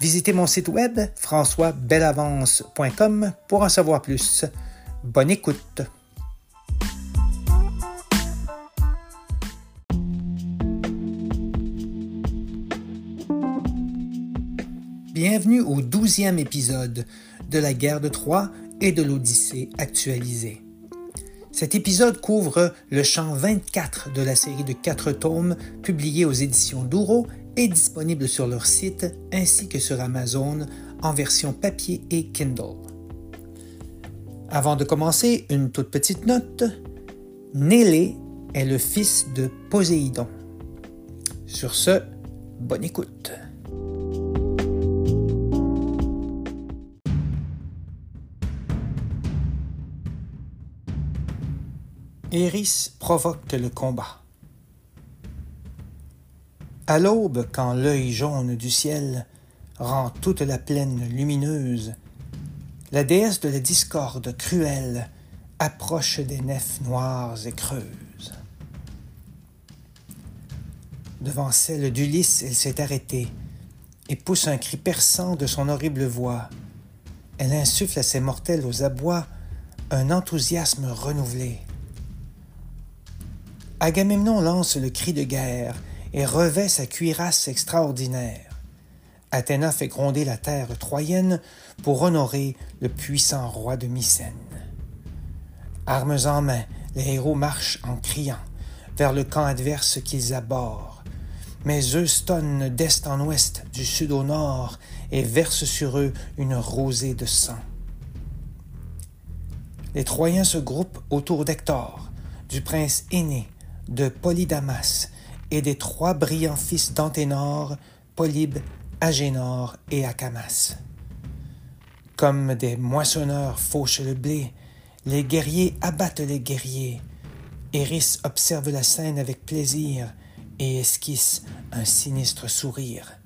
Visitez mon site web françoisbelavance.com pour en savoir plus. Bonne écoute. Bienvenue au douzième épisode de la guerre de Troie et de l'Odyssée actualisée. Cet épisode couvre le champ 24 de la série de quatre tomes publiés aux éditions Douro est disponible sur leur site ainsi que sur Amazon en version papier et Kindle. Avant de commencer, une toute petite note. Nélé est le fils de Poséidon. Sur ce, bonne écoute. Eris provoque le combat. À l'aube, quand l'œil jaune du ciel rend toute la plaine lumineuse, la déesse de la discorde cruelle approche des nefs noires et creuses. Devant celle d'Ulysse, elle s'est arrêtée et pousse un cri perçant de son horrible voix. Elle insuffle à ses mortels aux abois un enthousiasme renouvelé. Agamemnon lance le cri de guerre et revêt sa cuirasse extraordinaire. Athéna fait gronder la terre troyenne pour honorer le puissant roi de Mycène. Armes en main, les héros marchent en criant vers le camp adverse qu'ils abordent. Mais Zeus tonne d'est en ouest, du sud au nord, et verse sur eux une rosée de sang. Les Troyens se groupent autour d'Hector, du prince aîné, de Polydamas et des trois brillants fils d'Anténor, Polybe, Agénor et Acamas. Comme des moissonneurs fauchent le blé, les guerriers abattent les guerriers. Eris observe la scène avec plaisir et esquisse un sinistre sourire.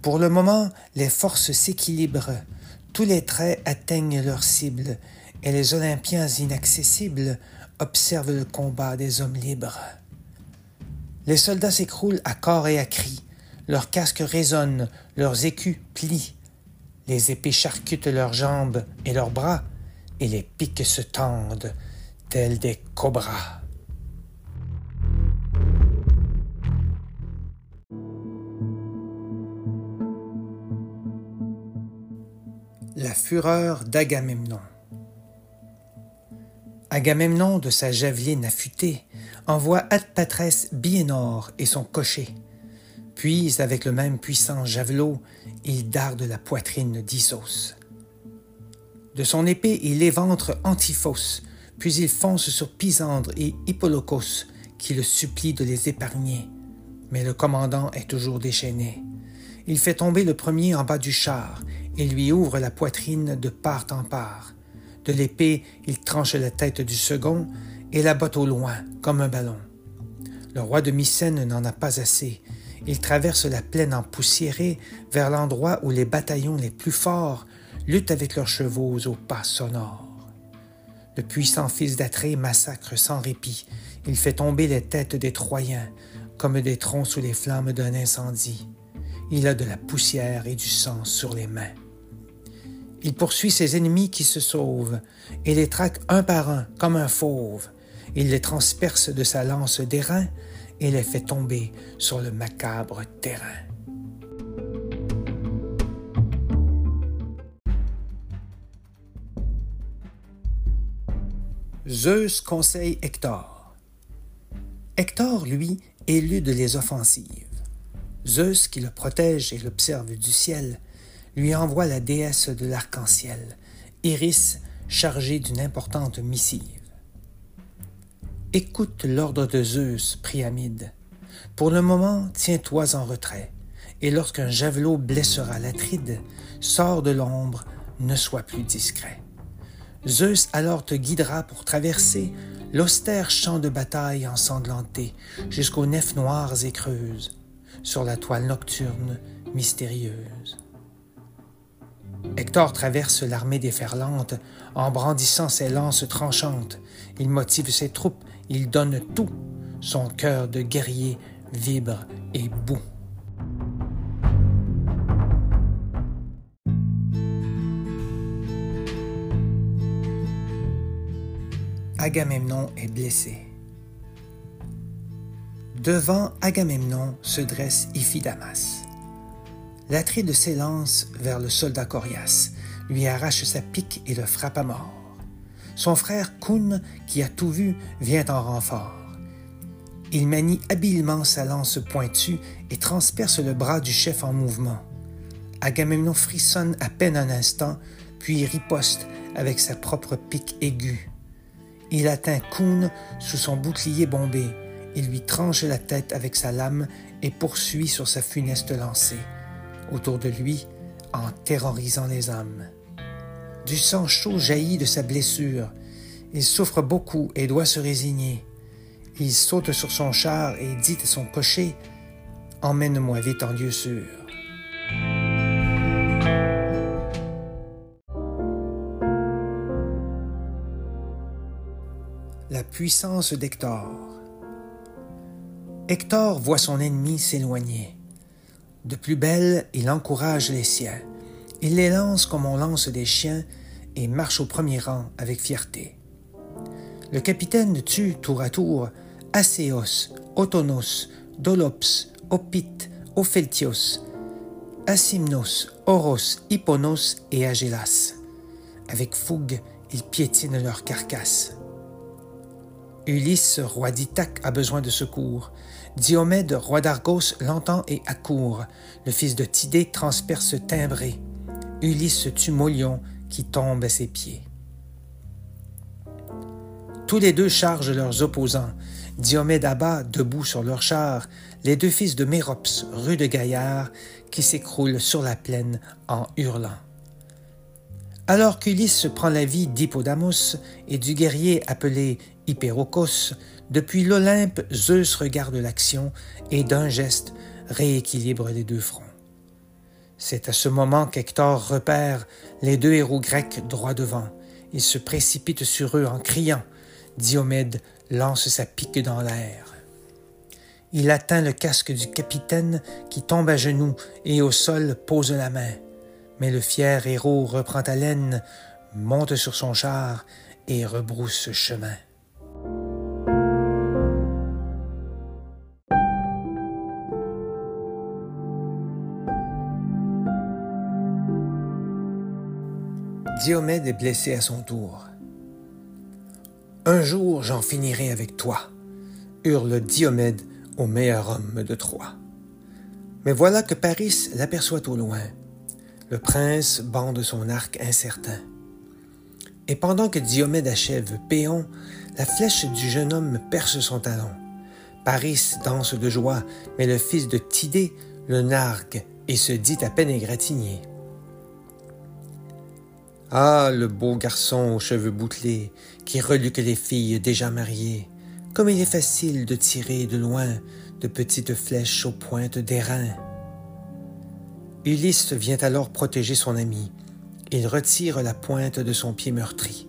Pour le moment, les forces s'équilibrent, tous les traits atteignent leur cible, et les Olympiens inaccessibles observent le combat des hommes libres. Les soldats s'écroulent à corps et à cris. Leurs casques résonnent, leurs écus plient. Les épées charcutent leurs jambes et leurs bras, et les piques se tendent, tels des cobras. La fureur d'Agamemnon. Agamemnon, de sa javeline affûtée, envoie Adpatrès Biénor et son cocher. Puis, avec le même puissant javelot, il darde la poitrine d'Issos. De son épée, il éventre Antiphos, puis il fonce sur Pisandre et Hippolocos, qui le supplient de les épargner. Mais le commandant est toujours déchaîné. Il fait tomber le premier en bas du char et lui ouvre la poitrine de part en part. De l'épée, il tranche la tête du second et la botte au loin, comme un ballon. Le roi de Mycène n'en a pas assez. Il traverse la plaine empoussiérée vers l'endroit où les bataillons les plus forts luttent avec leurs chevaux au pas sonores. Le puissant fils d'Atrée massacre sans répit. Il fait tomber les têtes des Troyens comme des troncs sous les flammes d'un incendie. Il a de la poussière et du sang sur les mains. Il poursuit ses ennemis qui se sauvent et les traque un par un comme un fauve. Il les transperce de sa lance d'airain et les fait tomber sur le macabre terrain. Zeus conseille Hector. Hector, lui, élude les offensives. Zeus, qui le protège et l'observe du ciel, lui envoie la déesse de l'arc-en-ciel, Iris, chargée d'une importante missive. Écoute l'ordre de Zeus, Priamide. Pour le moment, tiens-toi en retrait, et lorsqu'un javelot blessera l'Atride, sors de l'ombre, ne sois plus discret. Zeus alors te guidera pour traverser l'austère champ de bataille ensanglanté jusqu'aux nefs noires et creuses, sur la toile nocturne mystérieuse. Hector traverse l'armée déferlante en brandissant ses lances tranchantes. Il motive ses troupes, il donne tout. Son cœur de guerrier vibre et bout. Agamemnon est blessé. Devant Agamemnon se dresse Iphidamas. L'Atride s'élance vers le soldat Corias, lui arrache sa pique et le frappe à mort. Son frère Koun, qui a tout vu, vient en renfort. Il manie habilement sa lance pointue et transperce le bras du chef en mouvement. Agamemnon frissonne à peine un instant, puis riposte avec sa propre pique aiguë. Il atteint Koun sous son bouclier bombé. Il lui tranche la tête avec sa lame et poursuit sur sa funeste lancée. Autour de lui, en terrorisant les âmes. Du sang chaud jaillit de sa blessure. Il souffre beaucoup et doit se résigner. Il saute sur son char et dit à son cocher Emmène-moi vite en lieu sûr. La puissance d'Hector. Hector voit son ennemi s'éloigner. De plus belle, il encourage les siens. Il les lance comme on lance des chiens et marche au premier rang avec fierté. Le capitaine tue tour à tour Acéos, Otonos, Dolops, Opite, Opheltios, Asimnos, Oros, Hipponos et Agélas. Avec fougue, ils piétinent leurs carcasses. Ulysse, roi d'Ithaque, a besoin de secours. Diomède, roi d'Argos, l'entend et accourt. Le fils de Tidée transperce timbré. Ulysse tue Molion, qui tombe à ses pieds. Tous les deux chargent leurs opposants. Diomède abat, debout sur leur char, les deux fils de Mérops, rue de Gaillard, qui s'écroulent sur la plaine en hurlant. Alors qu'Ulysse prend la vie d'Hippodamos et du guerrier appelé Hyperocos, depuis l'Olympe, Zeus regarde l'action et d'un geste rééquilibre les deux fronts. C'est à ce moment qu'Hector repère les deux héros grecs droit devant. Il se précipite sur eux en criant. Diomède lance sa pique dans l'air. Il atteint le casque du capitaine qui tombe à genoux et au sol pose la main. Mais le fier héros reprend haleine, monte sur son char et rebrousse chemin. Diomède est blessé à son tour. Un jour j'en finirai avec toi, hurle Diomède au meilleur homme de Troie. Mais voilà que Paris l'aperçoit au loin. Le prince bande son arc incertain. Et pendant que Diomède achève Péon, la flèche du jeune homme perce son talon. Paris danse de joie, mais le fils de Tidée le nargue et se dit à peine égratigné. Ah, le beau garçon aux cheveux bouclés, qui reluque les filles déjà mariées. Comme il est facile de tirer de loin de petites flèches aux pointes d'airain. Ulysse vient alors protéger son ami. Il retire la pointe de son pied meurtri.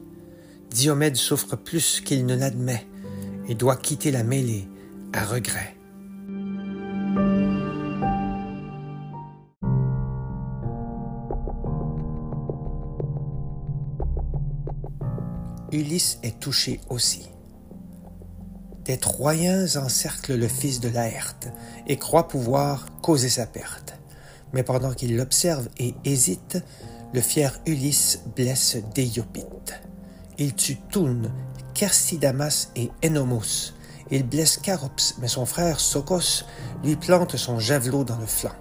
Diomède souffre plus qu'il ne l'admet et doit quitter la mêlée à regret. Ulysse est touché aussi. Des Troyens encerclent le fils de Laerte et croient pouvoir causer sa perte mais pendant qu'il l'observe et hésite, le fier Ulysse blesse Déiopite. Il tue Toulne, Kersidamas et Enomos, Il blesse Charops, mais son frère Sokos lui plante son javelot dans le flanc.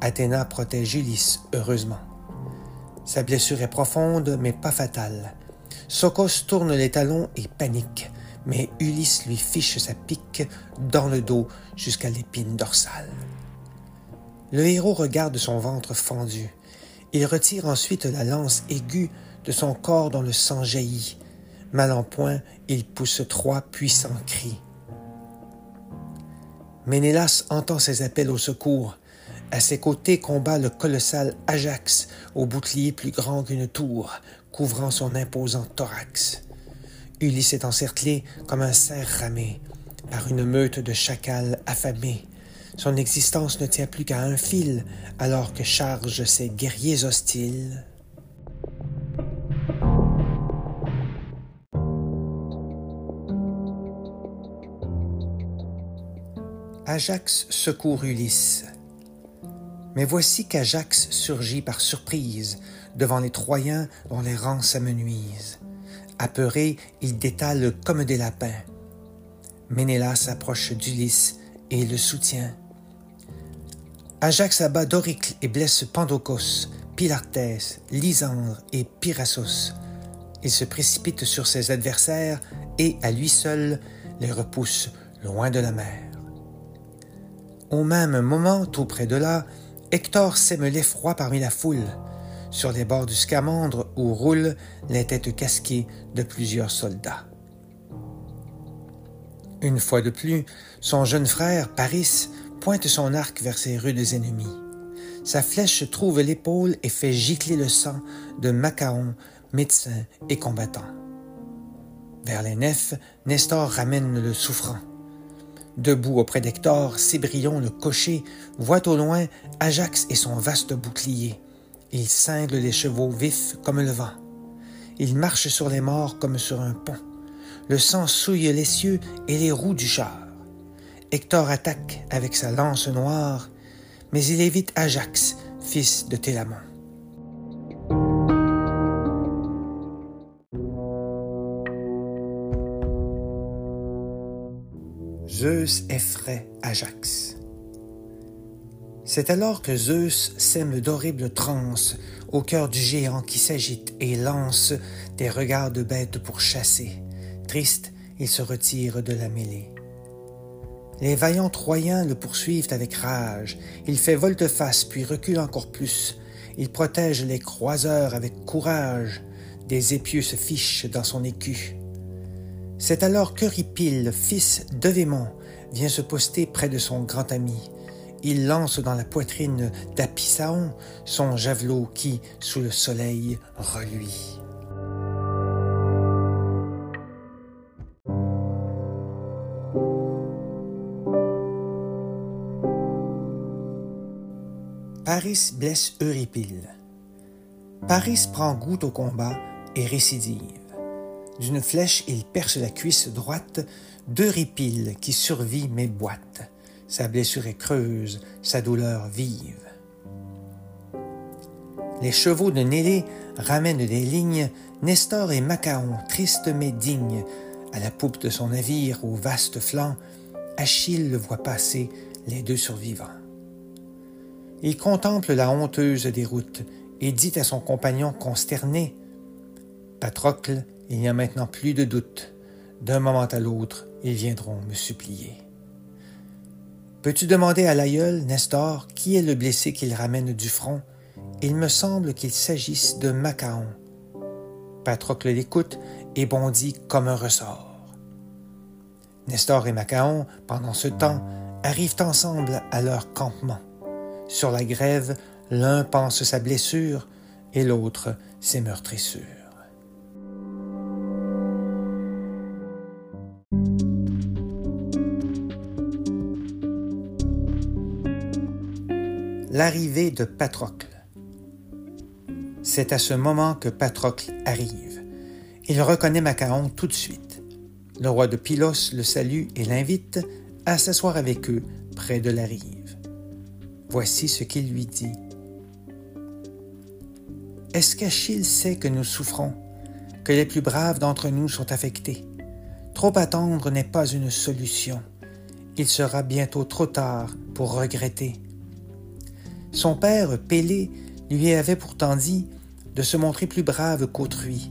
Athéna protège Ulysse, heureusement. Sa blessure est profonde, mais pas fatale. Sokos tourne les talons et panique, mais Ulysse lui fiche sa pique dans le dos jusqu'à l'épine dorsale. Le héros regarde son ventre fendu. Il retire ensuite la lance aiguë de son corps dont le sang jaillit. Mal en point, il pousse trois puissants cris. Ménélas entend ses appels au secours. À ses côtés combat le colossal Ajax, au bouclier plus grand qu'une tour, couvrant son imposant thorax. Ulysse est encerclé comme un cerf ramé par une meute de chacals affamés. Son existence ne tient plus qu'à un fil alors que chargent ses guerriers hostiles. Ajax secourt Ulysse. Mais voici qu'Ajax surgit par surprise devant les Troyens dont les rangs s'amenuisent. Apeuré, il détale comme des lapins. Ménélas s'approche d'Ulysse et le soutient. Ajax abat Doricle et blesse Pandocos, Pilartès, Lysandre et Pyrassos. Il se précipite sur ses adversaires et, à lui seul, les repousse loin de la mer. Au même moment, tout près de là, Hector sème l'effroi parmi la foule, sur les bords du Scamandre où roulent les têtes casquées de plusieurs soldats. Une fois de plus, son jeune frère, Paris, pointe son arc vers ses rudes ennemis. Sa flèche trouve l'épaule et fait gicler le sang de Macaon, médecin et combattant. Vers les nefs, Nestor ramène le souffrant. Debout auprès d'Hector, Cébrion le cocher voit au loin Ajax et son vaste bouclier. Il cingle les chevaux vifs comme le vent. Il marche sur les morts comme sur un pont. Le sang souille les cieux et les roues du char. Hector attaque avec sa lance noire, mais il évite Ajax, fils de Télamon. Zeus effraie Ajax. C'est alors que Zeus sème d'horribles transes au cœur du géant qui s'agite et lance des regards de bête pour chasser. Triste, il se retire de la mêlée. Les vaillants Troyens le poursuivent avec rage. Il fait volte-face puis recule encore plus. Il protège les croiseurs avec courage. Des épieux se fichent dans son écu. C'est alors qu'Euripile, fils d'Evémon, vient se poster près de son grand ami. Il lance dans la poitrine d'Apisaon son javelot qui, sous le soleil, reluit. Paris blesse Euripile. Paris prend goût au combat et récidive. D'une flèche, il perce la cuisse droite d'Euripile qui survit mais boite. Sa blessure est creuse, sa douleur vive. Les chevaux de Nélé ramènent des lignes, Nestor et Macaon, tristes mais dignes, à la poupe de son navire au vaste flanc, Achille le voit passer, les deux survivants. Il contemple la honteuse déroute et dit à son compagnon consterné Patrocle, il n'y a maintenant plus de doute. D'un moment à l'autre, ils viendront me supplier. Peux-tu demander à l'aïeul, Nestor, qui est le blessé qu'il ramène du front? Il me semble qu'il s'agisse de Macaon. Patrocle l'écoute et bondit comme un ressort. Nestor et Macaon, pendant ce temps, arrivent ensemble à leur campement. Sur la grève, l'un pense sa blessure et l'autre ses meurtrissures. L'arrivée de Patrocle. C'est à ce moment que Patrocle arrive. Il reconnaît Macaon tout de suite. Le roi de Pylos le salue et l'invite à s'asseoir avec eux près de la rive. Voici ce qu'il lui dit. Est-ce qu'Achille sait que nous souffrons, que les plus braves d'entre nous sont affectés? Trop attendre n'est pas une solution. Il sera bientôt trop tard pour regretter. Son père, Pélée, lui avait pourtant dit de se montrer plus brave qu'autrui.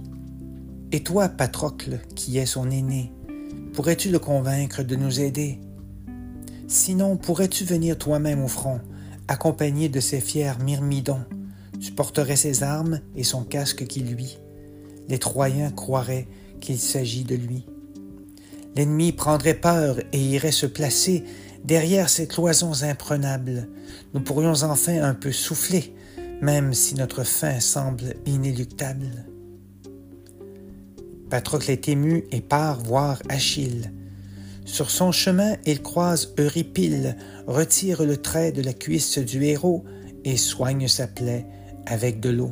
Et toi, Patrocle, qui es son aîné, pourrais-tu le convaincre de nous aider? Sinon, pourrais-tu venir toi-même au front, accompagné de ces fiers myrmidons? Tu porterais ses armes et son casque qui lui. Les Troyens croiraient qu'il s'agit de lui. L'ennemi prendrait peur et irait se placer derrière ces cloisons imprenables. Nous pourrions enfin un peu souffler, même si notre fin semble inéluctable. Patrocle est ému et part voir Achille. Sur son chemin, il croise Euripyle, retire le trait de la cuisse du héros et soigne sa plaie avec de l'eau.